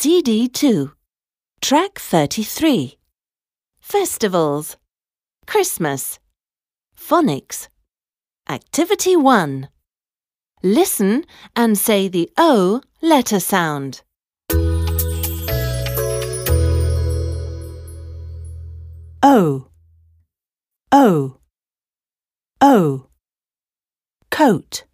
CD2. Track 33. Festivals. Christmas. Phonics. Activity 1. Listen and say the O letter sound. O. O. O. Coat.